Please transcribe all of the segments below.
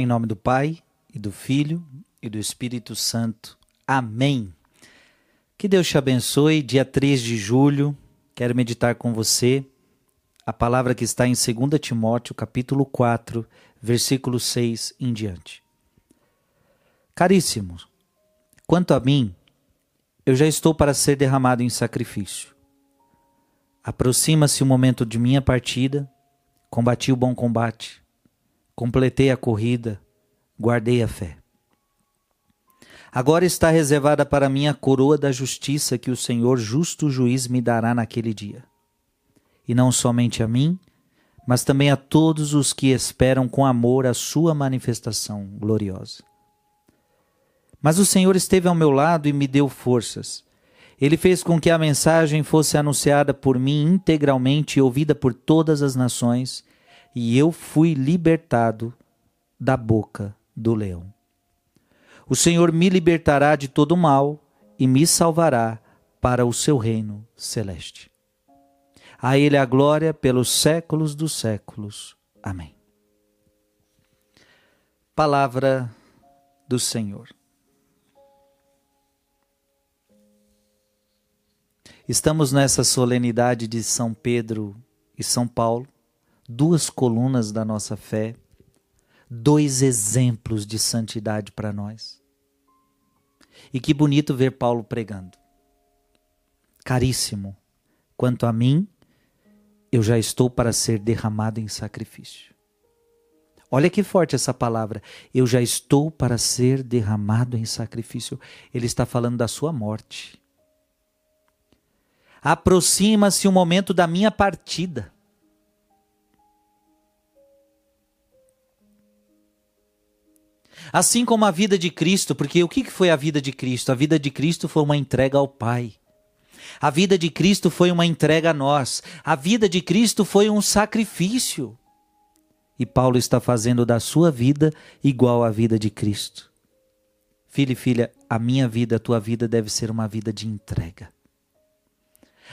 Em nome do Pai, e do Filho, e do Espírito Santo. Amém. Que Deus te abençoe. Dia 3 de julho, quero meditar com você a palavra que está em 2 Timóteo, capítulo 4, versículo 6 em diante. Caríssimos, quanto a mim, eu já estou para ser derramado em sacrifício. Aproxima-se o momento de minha partida, combati o bom combate, completei a corrida, guardei a fé. Agora está reservada para mim a coroa da justiça que o Senhor, justo juiz, me dará naquele dia. E não somente a mim, mas também a todos os que esperam com amor a sua manifestação gloriosa. Mas o Senhor esteve ao meu lado e me deu forças. Ele fez com que a mensagem fosse anunciada por mim integralmente e ouvida por todas as nações, e eu fui libertado da boca do leão. O Senhor me libertará de todo mal e me salvará para o seu reino celeste. A Ele a glória pelos séculos dos séculos. Amém. Palavra do Senhor. Estamos nessa solenidade de São Pedro e São Paulo, duas colunas da nossa fé, dois exemplos de santidade para nós. E que bonito ver Paulo pregando. Caríssimo, quanto a mim, eu já estou para ser derramado em sacrifício. Olha que forte essa palavra. Eu já estou para ser derramado em sacrifício. Ele está falando da sua morte. Aproxima-se o momento da minha partida. Assim como a vida de Cristo, porque o que foi a vida de Cristo? A vida de Cristo foi uma entrega ao Pai. A vida de Cristo foi uma entrega a nós. A vida de Cristo foi um sacrifício. E Paulo está fazendo da sua vida igual à vida de Cristo. Filho e filha, a minha vida, a tua vida deve ser uma vida de entrega.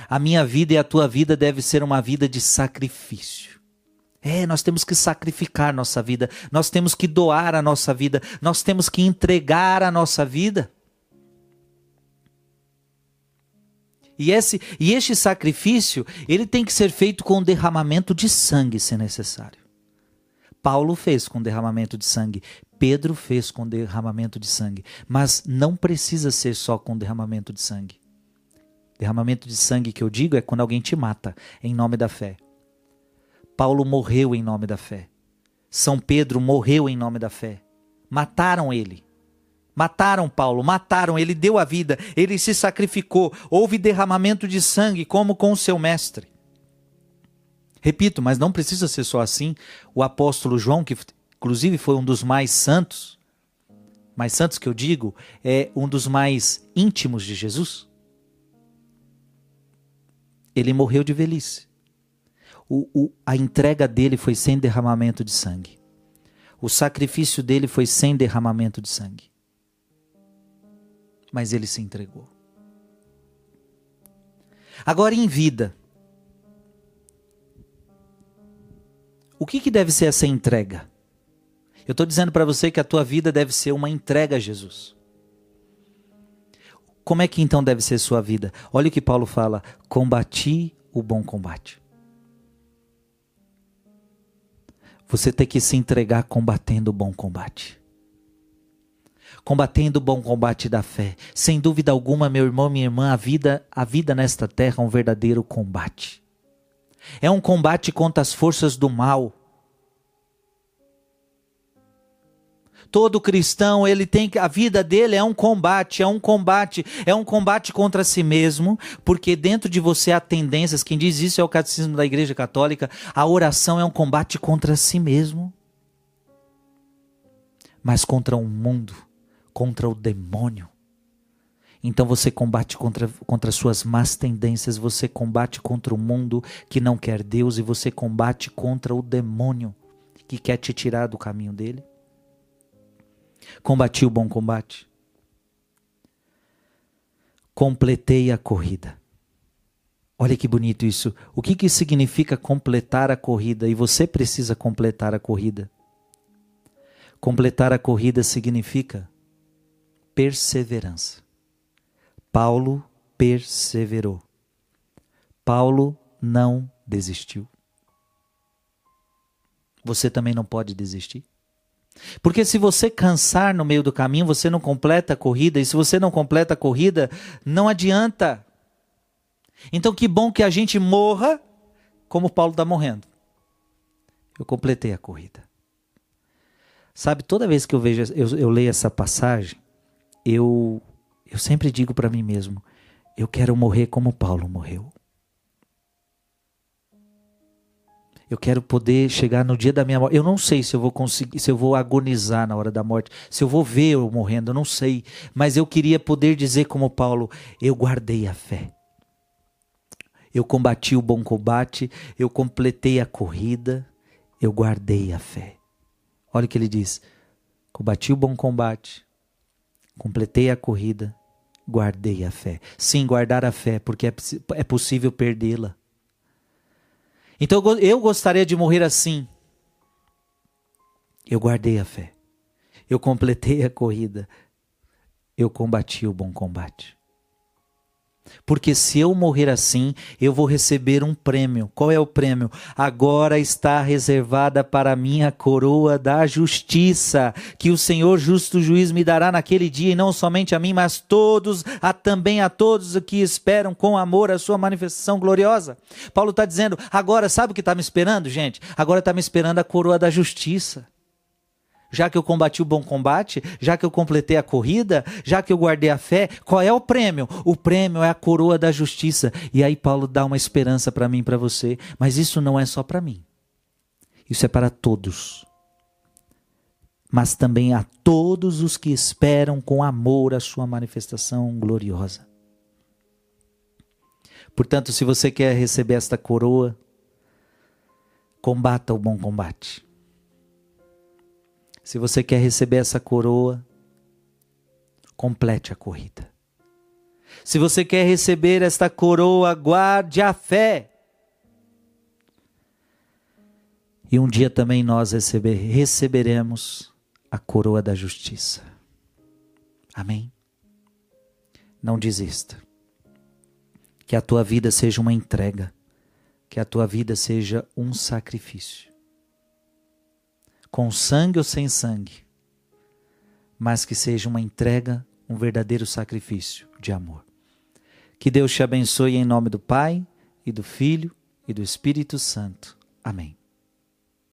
A minha vida e a tua vida deve ser uma vida de sacrifício. É, nós temos que sacrificar nossa vida, nós temos que doar a nossa vida, nós temos que entregar a nossa vida. E, esse, e este sacrifício, ele tem que ser feito com derramamento de sangue, se necessário. Paulo fez com derramamento de sangue, Pedro fez com derramamento de sangue, mas não precisa ser só com derramamento de sangue. Derramamento de sangue que eu digo é quando alguém te mata em nome da fé. Paulo morreu em nome da fé. São Pedro morreu em nome da fé. Mataram ele. Mataram Paulo, mataram, ele deu a vida, ele se sacrificou. Houve derramamento de sangue, como com o seu mestre. Repito, mas não precisa ser só assim. O apóstolo João, que inclusive foi um dos mais santos, mais santos que eu digo, é um dos mais íntimos de Jesus ele morreu de velhice. O, o, a entrega dele foi sem derramamento de sangue. O sacrifício dele foi sem derramamento de sangue. Mas ele se entregou. Agora, em vida, o que, que deve ser essa entrega? Eu estou dizendo para você que a tua vida deve ser uma entrega a Jesus. Como é que então deve ser sua vida? Olha o que Paulo fala: combati o bom combate. Você tem que se entregar combatendo o bom combate. Combatendo o bom combate da fé. Sem dúvida alguma, meu irmão, minha irmã, a vida, a vida nesta terra é um verdadeiro combate. É um combate contra as forças do mal. Todo cristão, ele tem a vida dele é um combate, é um combate, é um combate contra si mesmo, porque dentro de você há tendências, quem diz isso é o catecismo da Igreja Católica, a oração é um combate contra si mesmo. Mas contra o mundo, contra o demônio. Então você combate contra, contra suas más tendências, você combate contra o mundo que não quer Deus e você combate contra o demônio que quer te tirar do caminho dele. Combati o bom combate. Completei a corrida. Olha que bonito isso. O que, que significa completar a corrida? E você precisa completar a corrida. Completar a corrida significa perseverança. Paulo perseverou. Paulo não desistiu. Você também não pode desistir. Porque se você cansar no meio do caminho, você não completa a corrida, e se você não completa a corrida, não adianta. Então, que bom que a gente morra como Paulo está morrendo. Eu completei a corrida. Sabe, toda vez que eu vejo, eu, eu leio essa passagem, eu, eu sempre digo para mim mesmo: eu quero morrer como Paulo morreu. Eu quero poder chegar no dia da minha morte. Eu não sei se eu vou conseguir, se eu vou agonizar na hora da morte, se eu vou ver eu morrendo, eu não sei. Mas eu queria poder dizer como Paulo, eu guardei a fé. Eu combati o bom combate, eu completei a corrida, eu guardei a fé. Olha o que ele diz: combati o bom combate, completei a corrida, guardei a fé. Sim, guardar a fé, porque é, é possível perdê-la. Então eu gostaria de morrer assim. Eu guardei a fé. Eu completei a corrida. Eu combati o bom combate. Porque se eu morrer assim, eu vou receber um prêmio. Qual é o prêmio? Agora está reservada para mim a coroa da justiça, que o Senhor justo juiz me dará naquele dia, e não somente a mim, mas todos, a, também a todos os que esperam com amor a sua manifestação gloriosa. Paulo está dizendo: agora sabe o que está me esperando, gente? Agora está me esperando a coroa da justiça já que eu combati o bom combate, já que eu completei a corrida, já que eu guardei a fé, qual é o prêmio? O prêmio é a coroa da justiça. E aí Paulo dá uma esperança para mim para você, mas isso não é só para mim. Isso é para todos. Mas também a todos os que esperam com amor a sua manifestação gloriosa. Portanto, se você quer receber esta coroa, combata o bom combate se você quer receber essa coroa, complete a corrida. Se você quer receber esta coroa, guarde a fé. E um dia também nós receber, receberemos a coroa da justiça. Amém? Não desista. Que a tua vida seja uma entrega. Que a tua vida seja um sacrifício com sangue ou sem sangue, mas que seja uma entrega, um verdadeiro sacrifício de amor. Que Deus te abençoe em nome do Pai e do Filho e do Espírito Santo. Amém.